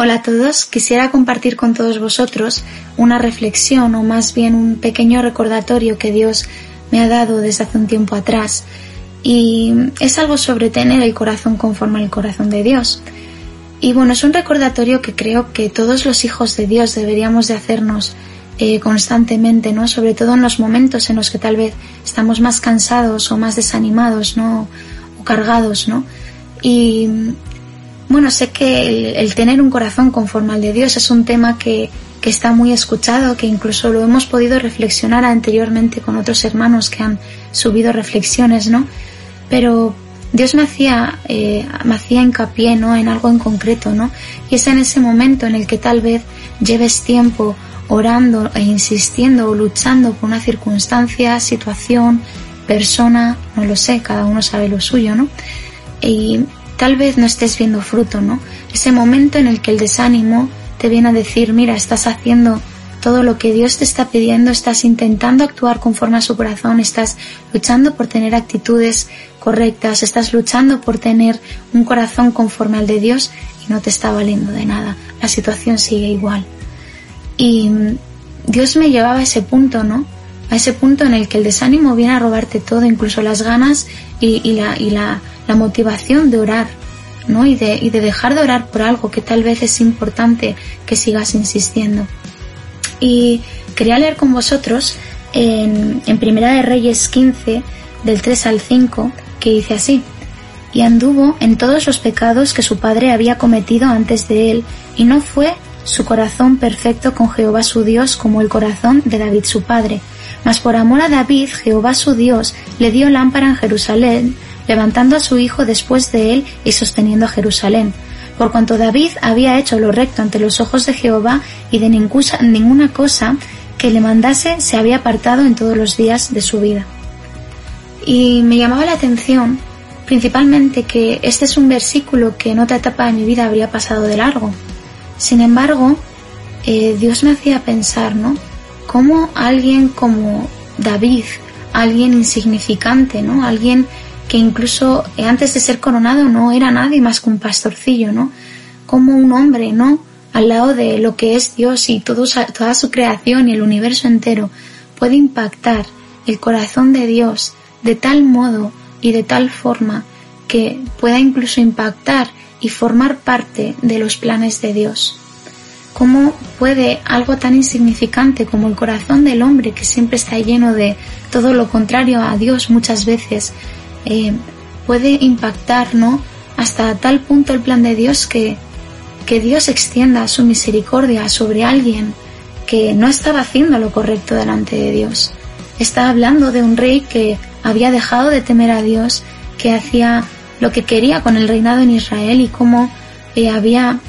Hola a todos, quisiera compartir con todos vosotros una reflexión o más bien un pequeño recordatorio que Dios me ha dado desde hace un tiempo atrás y es algo sobre tener el corazón conforme al corazón de Dios. Y bueno, es un recordatorio que creo que todos los hijos de Dios deberíamos de hacernos eh, constantemente, ¿no? Sobre todo en los momentos en los que tal vez estamos más cansados o más desanimados, ¿no? O cargados, ¿no? Y bueno, sé que el, tener un corazón conforme al de Dios es un tema que, que está muy escuchado, que incluso lo hemos podido reflexionar anteriormente con otros hermanos que han subido reflexiones, ¿no? Pero Dios me hacía, eh, me hacía hincapié, ¿no? En algo en concreto, ¿no? Y es en ese momento en el que tal vez lleves tiempo orando e insistiendo o luchando por una circunstancia, situación, persona, no lo sé, cada uno sabe lo suyo, ¿no? Y tal vez no estés viendo fruto, ¿no? Ese momento en el que el desánimo te viene a decir, mira, estás haciendo todo lo que Dios te está pidiendo, estás intentando actuar conforme a su corazón, estás luchando por tener actitudes correctas, estás luchando por tener un corazón conforme al de Dios y no te está valiendo de nada. La situación sigue igual. Y Dios me llevaba a ese punto, ¿no? A ese punto en el que el desánimo viene a robarte todo, incluso las ganas y, la, y la, la motivación de orar, ¿no? Y de, y de dejar de orar por algo que tal vez es importante que sigas insistiendo. Y quería leer con vosotros en, en Primera de Reyes 15, del 3 al 5, que dice así, y anduvo en todos los pecados que su padre había cometido antes de él, y no fue su corazón perfecto con Jehová su Dios como el corazón de David su padre. Mas por amor a David, Jehová su Dios le dio lámpara en Jerusalén, levantando a su hijo después de él y sosteniendo a Jerusalén. Por cuanto David había hecho lo recto ante los ojos de Jehová y de ninguna cosa que le mandase se había apartado en todos los días de su vida. Y me llamaba la atención principalmente que este es un versículo que en otra etapa de mi vida habría pasado de largo. Sin embargo, eh, Dios me hacía pensar, ¿no? Cómo alguien como David, alguien insignificante, ¿no? Alguien que incluso antes de ser coronado no era nadie más que un pastorcillo, ¿no? Como un hombre, ¿no? Al lado de lo que es Dios y toda su creación y el universo entero puede impactar el corazón de Dios de tal modo y de tal forma que pueda incluso impactar y formar parte de los planes de Dios. ¿Cómo puede algo tan insignificante como el corazón del hombre que siempre está lleno de todo lo contrario a Dios muchas veces eh, puede impactar, ¿no? Hasta tal punto el plan de Dios que, que Dios extienda su misericordia sobre alguien que no estaba haciendo lo correcto delante de Dios. Está hablando de un rey que había dejado de temer a Dios, que hacía lo que quería con el reinado en Israel y cómo eh, había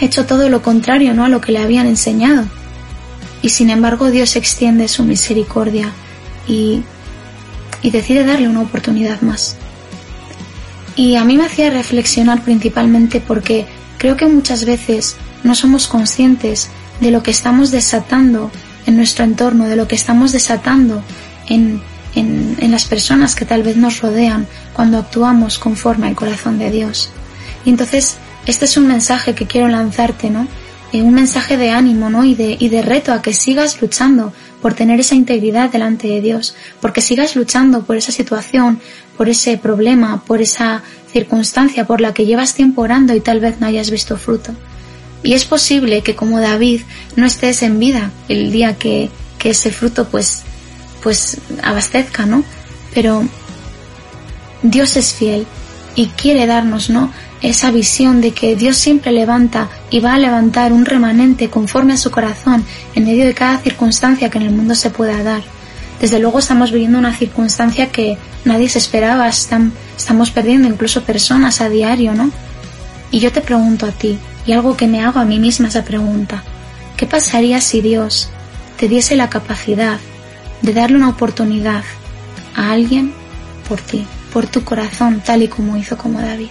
hecho todo lo contrario ¿no? a lo que le habían enseñado. Y sin embargo Dios extiende su misericordia y y decide darle una oportunidad más. Y a mí me hacía reflexionar principalmente porque creo que muchas veces no somos conscientes de lo que estamos desatando en nuestro entorno, de lo que estamos desatando en, en, las personas que tal vez nos rodean cuando actuamos conforme al corazón de Dios. Y entonces, este es un mensaje que quiero lanzarte, ¿no? Eh, un mensaje de ánimo, ¿no? Y de, y de reto a que sigas luchando por tener esa integridad delante de Dios, porque sigas luchando por esa situación, por ese problema, por esa circunstancia por la que llevas tiempo orando y tal vez no hayas visto fruto. Y es posible que como David no estés en vida el día que, que ese fruto pues, pues abastezca, ¿no? Pero Dios es fiel y quiere darnos, ¿no? Esa visión de que Dios siempre levanta y va a levantar un remanente conforme a su corazón en medio de cada circunstancia que en el mundo se pueda dar. Desde luego estamos viviendo una circunstancia que nadie se esperaba, estamos perdiendo incluso personas a diario, ¿no? Y yo te pregunto a ti, y algo que me hago a mí misma esa pregunta, ¿qué pasaría si Dios te diese la capacidad de darle una oportunidad a alguien por ti, por tu corazón, tal y como hizo como David.